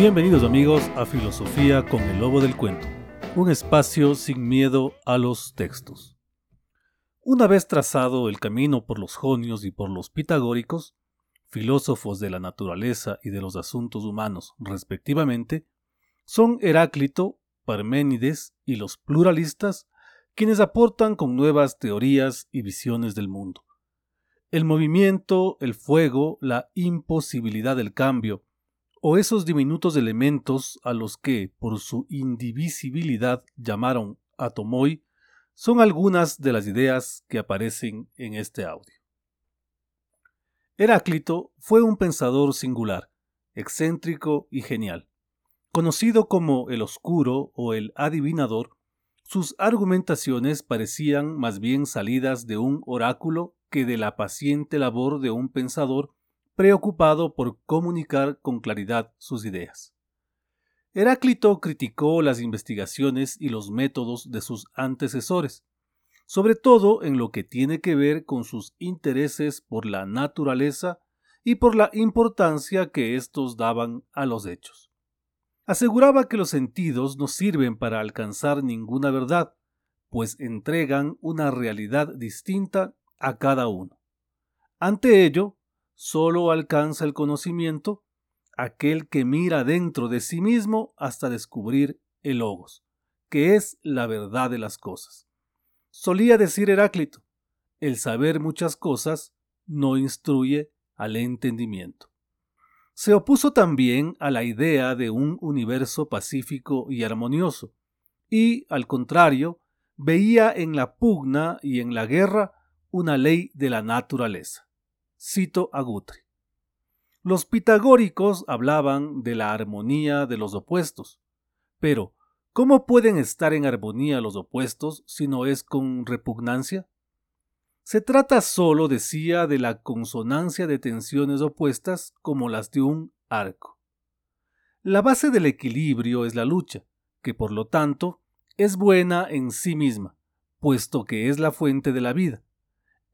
Bienvenidos amigos a Filosofía con el Lobo del Cuento, un espacio sin miedo a los textos. Una vez trazado el camino por los jonios y por los pitagóricos, filósofos de la naturaleza y de los asuntos humanos respectivamente, son Heráclito, Parménides y los pluralistas quienes aportan con nuevas teorías y visiones del mundo. El movimiento, el fuego, la imposibilidad del cambio, o esos diminutos elementos a los que, por su indivisibilidad, llamaron atomoi, son algunas de las ideas que aparecen en este audio. Heráclito fue un pensador singular, excéntrico y genial. Conocido como el oscuro o el adivinador, sus argumentaciones parecían más bien salidas de un oráculo que de la paciente labor de un pensador preocupado por comunicar con claridad sus ideas. Heráclito criticó las investigaciones y los métodos de sus antecesores, sobre todo en lo que tiene que ver con sus intereses por la naturaleza y por la importancia que éstos daban a los hechos. Aseguraba que los sentidos no sirven para alcanzar ninguna verdad, pues entregan una realidad distinta a cada uno. Ante ello, solo alcanza el conocimiento aquel que mira dentro de sí mismo hasta descubrir el logos, que es la verdad de las cosas. Solía decir Heráclito, el saber muchas cosas no instruye al entendimiento. Se opuso también a la idea de un universo pacífico y armonioso, y, al contrario, veía en la pugna y en la guerra una ley de la naturaleza. Cito a Guthrie. Los pitagóricos hablaban de la armonía de los opuestos, pero ¿cómo pueden estar en armonía los opuestos si no es con repugnancia? Se trata solo, decía, de la consonancia de tensiones opuestas como las de un arco. La base del equilibrio es la lucha, que por lo tanto es buena en sí misma, puesto que es la fuente de la vida.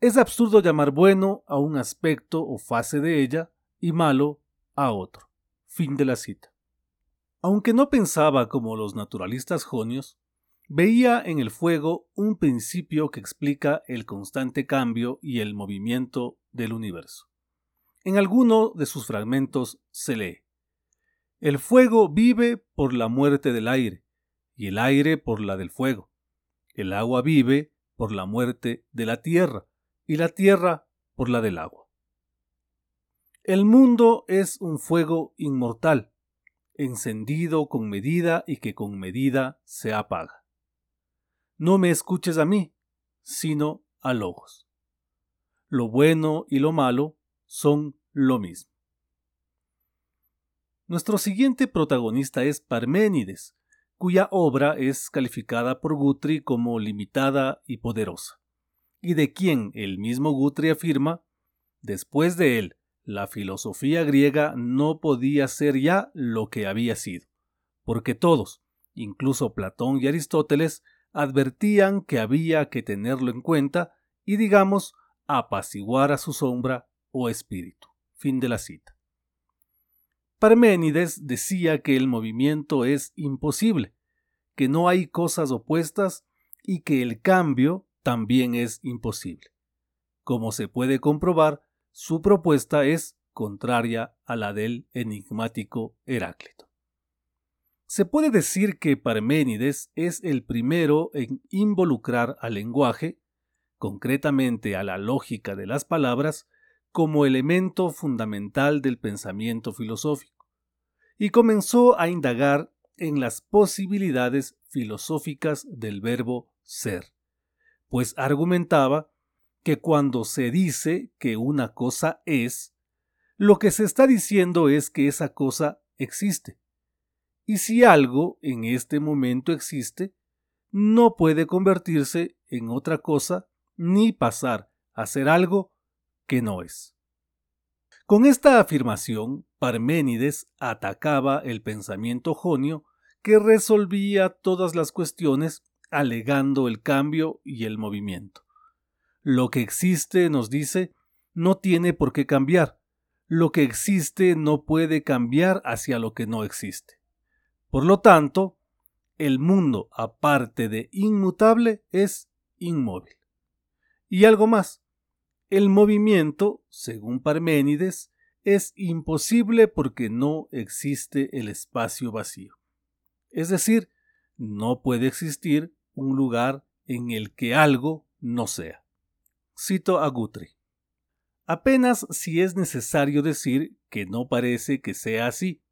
Es absurdo llamar bueno a un aspecto o fase de ella y malo a otro. Fin de la cita. Aunque no pensaba como los naturalistas jonios, veía en el fuego un principio que explica el constante cambio y el movimiento del universo. En alguno de sus fragmentos se lee El fuego vive por la muerte del aire, y el aire por la del fuego. El agua vive por la muerte de la tierra, y la tierra por la del agua. El mundo es un fuego inmortal, encendido con medida y que con medida se apaga. No me escuches a mí, sino a Logos. Lo bueno y lo malo son lo mismo. Nuestro siguiente protagonista es Parménides, cuya obra es calificada por Guthrie como limitada y poderosa y de quien el mismo Guthrie afirma, después de él, la filosofía griega no podía ser ya lo que había sido, porque todos, incluso Platón y Aristóteles, advertían que había que tenerlo en cuenta y, digamos, apaciguar a su sombra o espíritu. Fin de la cita. Parménides decía que el movimiento es imposible, que no hay cosas opuestas y que el cambio también es imposible. Como se puede comprobar, su propuesta es contraria a la del enigmático Heráclito. Se puede decir que Parménides es el primero en involucrar al lenguaje, concretamente a la lógica de las palabras, como elemento fundamental del pensamiento filosófico, y comenzó a indagar en las posibilidades filosóficas del verbo ser pues argumentaba que cuando se dice que una cosa es, lo que se está diciendo es que esa cosa existe. Y si algo en este momento existe, no puede convertirse en otra cosa ni pasar a ser algo que no es. Con esta afirmación, Parménides atacaba el pensamiento jonio que resolvía todas las cuestiones alegando el cambio y el movimiento. Lo que existe, nos dice, no tiene por qué cambiar. lo que existe no puede cambiar hacia lo que no existe. Por lo tanto, el mundo, aparte de inmutable, es inmóvil. Y algo más, el movimiento, según Parménides, es imposible porque no existe el espacio vacío. Es decir, no puede existir un lugar en el que algo no sea. Cito a Guthrie. Apenas si es necesario decir que no parece que sea así,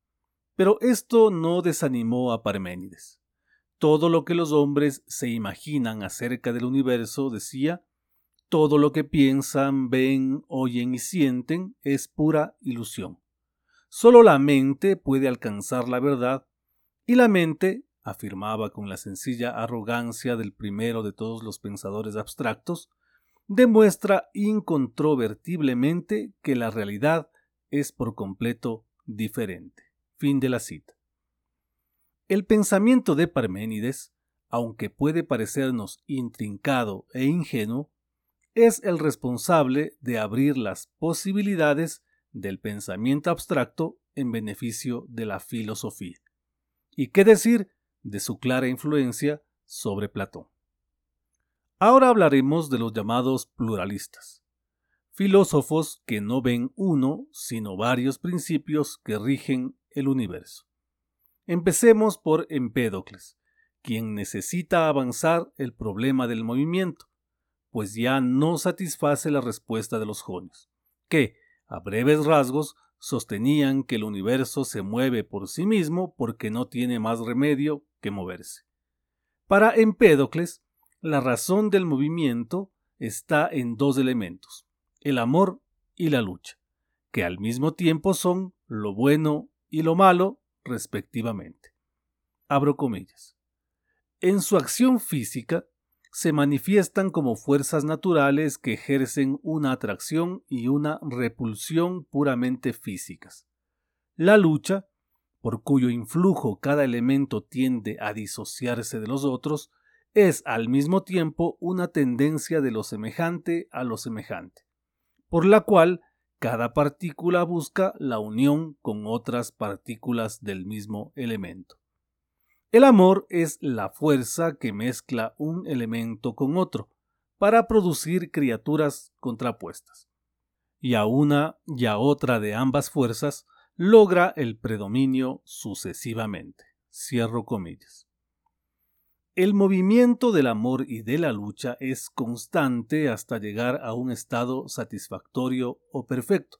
pero esto no desanimó a Parménides. Todo lo que los hombres se imaginan acerca del universo, decía, todo lo que piensan, ven, oyen y sienten es pura ilusión. Solo la mente puede alcanzar la verdad, y la mente, afirmaba con la sencilla arrogancia del primero de todos los pensadores abstractos, demuestra incontrovertiblemente que la realidad es por completo diferente. Fin de la cita. El pensamiento de Parménides, aunque puede parecernos intrincado e ingenuo, es el responsable de abrir las posibilidades del pensamiento abstracto en beneficio de la filosofía. ¿Y qué decir de su clara influencia sobre Platón? Ahora hablaremos de los llamados pluralistas, filósofos que no ven uno, sino varios principios que rigen el universo. Empecemos por Empédocles, quien necesita avanzar el problema del movimiento, pues ya no satisface la respuesta de los jonios, que, a breves rasgos, sostenían que el universo se mueve por sí mismo porque no tiene más remedio que moverse. Para Empédocles, la razón del movimiento está en dos elementos, el amor y la lucha, que al mismo tiempo son lo bueno y lo malo respectivamente. Abro comillas. En su acción física se manifiestan como fuerzas naturales que ejercen una atracción y una repulsión puramente físicas. La lucha, por cuyo influjo cada elemento tiende a disociarse de los otros, es al mismo tiempo una tendencia de lo semejante a lo semejante, por la cual cada partícula busca la unión con otras partículas del mismo elemento. El amor es la fuerza que mezcla un elemento con otro para producir criaturas contrapuestas. Y a una y a otra de ambas fuerzas logra el predominio sucesivamente. Cierro comillas. El movimiento del amor y de la lucha es constante hasta llegar a un estado satisfactorio o perfecto.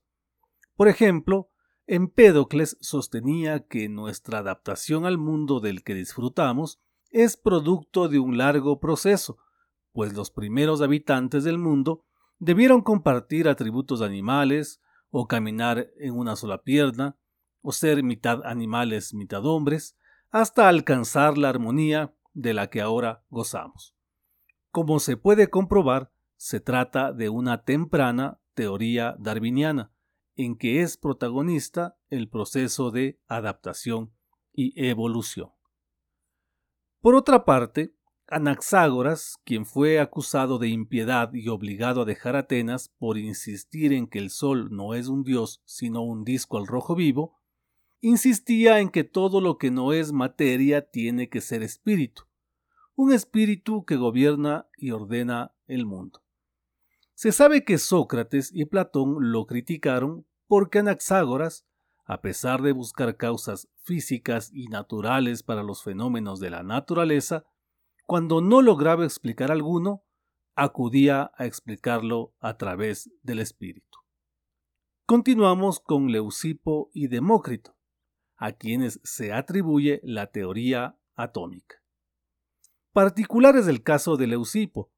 Por ejemplo, Empédocles sostenía que nuestra adaptación al mundo del que disfrutamos es producto de un largo proceso, pues los primeros habitantes del mundo debieron compartir atributos animales, o caminar en una sola pierna, o ser mitad animales, mitad hombres, hasta alcanzar la armonía de la que ahora gozamos. Como se puede comprobar, se trata de una temprana teoría darwiniana, en que es protagonista el proceso de adaptación y evolución. Por otra parte, Anaxágoras, quien fue acusado de impiedad y obligado a dejar Atenas por insistir en que el sol no es un dios sino un disco al rojo vivo, insistía en que todo lo que no es materia tiene que ser espíritu, un espíritu que gobierna y ordena el mundo. Se sabe que Sócrates y Platón lo criticaron porque Anaxágoras, a pesar de buscar causas físicas y naturales para los fenómenos de la naturaleza, cuando no lograba explicar alguno, acudía a explicarlo a través del espíritu. Continuamos con Leucipo y Demócrito a quienes se atribuye la teoría atómica. Particulares del caso de Leucipo,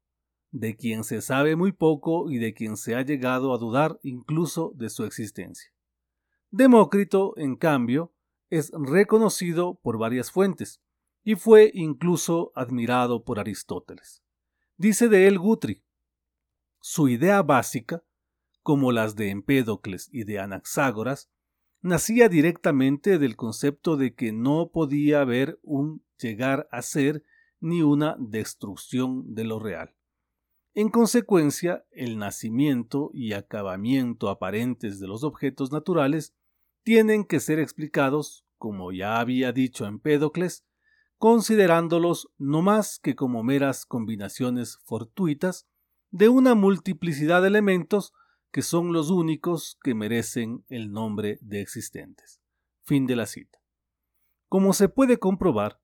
de quien se sabe muy poco y de quien se ha llegado a dudar incluso de su existencia. Demócrito, en cambio, es reconocido por varias fuentes y fue incluso admirado por Aristóteles. Dice de él Guthrie, su idea básica, como las de Empédocles y de Anaxágoras, nacía directamente del concepto de que no podía haber un llegar a ser ni una destrucción de lo real. En consecuencia, el nacimiento y acabamiento aparentes de los objetos naturales tienen que ser explicados, como ya había dicho Empédocles, considerándolos no más que como meras combinaciones fortuitas de una multiplicidad de elementos que son los únicos que merecen el nombre de existentes. Fin de la cita. Como se puede comprobar,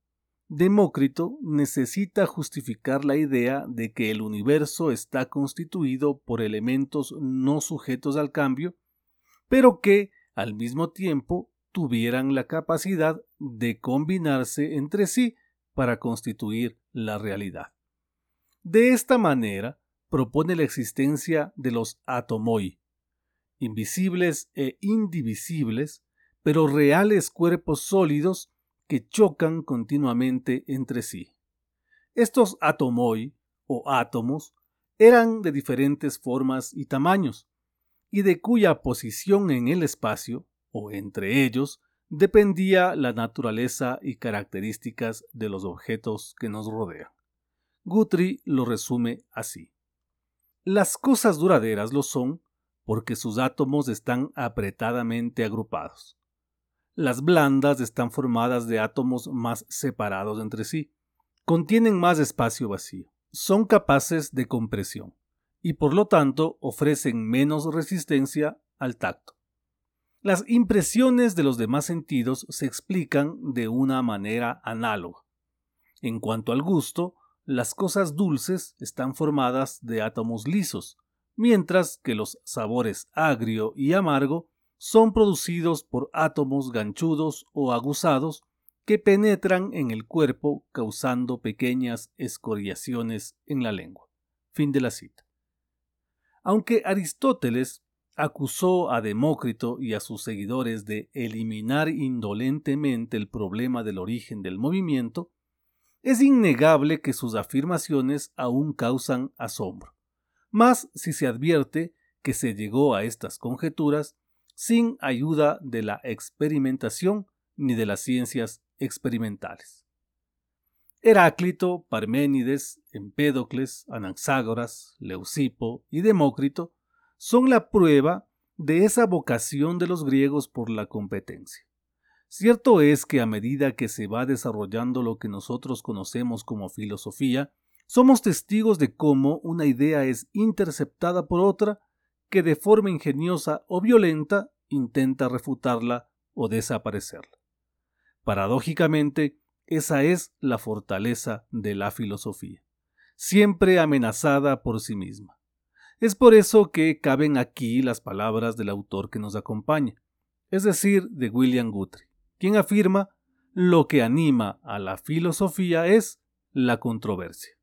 Demócrito necesita justificar la idea de que el universo está constituido por elementos no sujetos al cambio, pero que, al mismo tiempo, tuvieran la capacidad de combinarse entre sí para constituir la realidad. De esta manera, propone la existencia de los atomoi, invisibles e indivisibles, pero reales cuerpos sólidos que chocan continuamente entre sí. Estos atomoi o átomos eran de diferentes formas y tamaños, y de cuya posición en el espacio, o entre ellos, dependía la naturaleza y características de los objetos que nos rodean. Guthrie lo resume así. Las cosas duraderas lo son porque sus átomos están apretadamente agrupados. Las blandas están formadas de átomos más separados entre sí. Contienen más espacio vacío. Son capaces de compresión y por lo tanto ofrecen menos resistencia al tacto. Las impresiones de los demás sentidos se explican de una manera análoga. En cuanto al gusto, las cosas dulces están formadas de átomos lisos, mientras que los sabores agrio y amargo son producidos por átomos ganchudos o aguzados que penetran en el cuerpo causando pequeñas escoriaciones en la lengua. Fin de la cita. Aunque Aristóteles acusó a Demócrito y a sus seguidores de eliminar indolentemente el problema del origen del movimiento, es innegable que sus afirmaciones aún causan asombro, más si se advierte que se llegó a estas conjeturas sin ayuda de la experimentación ni de las ciencias experimentales. Heráclito, Parménides, Empédocles, Anaxágoras, Leucipo y Demócrito son la prueba de esa vocación de los griegos por la competencia. Cierto es que a medida que se va desarrollando lo que nosotros conocemos como filosofía, somos testigos de cómo una idea es interceptada por otra que de forma ingeniosa o violenta intenta refutarla o desaparecerla. Paradójicamente, esa es la fortaleza de la filosofía, siempre amenazada por sí misma. Es por eso que caben aquí las palabras del autor que nos acompaña, es decir, de William Guthrie, quien afirma lo que anima a la filosofía es la controversia.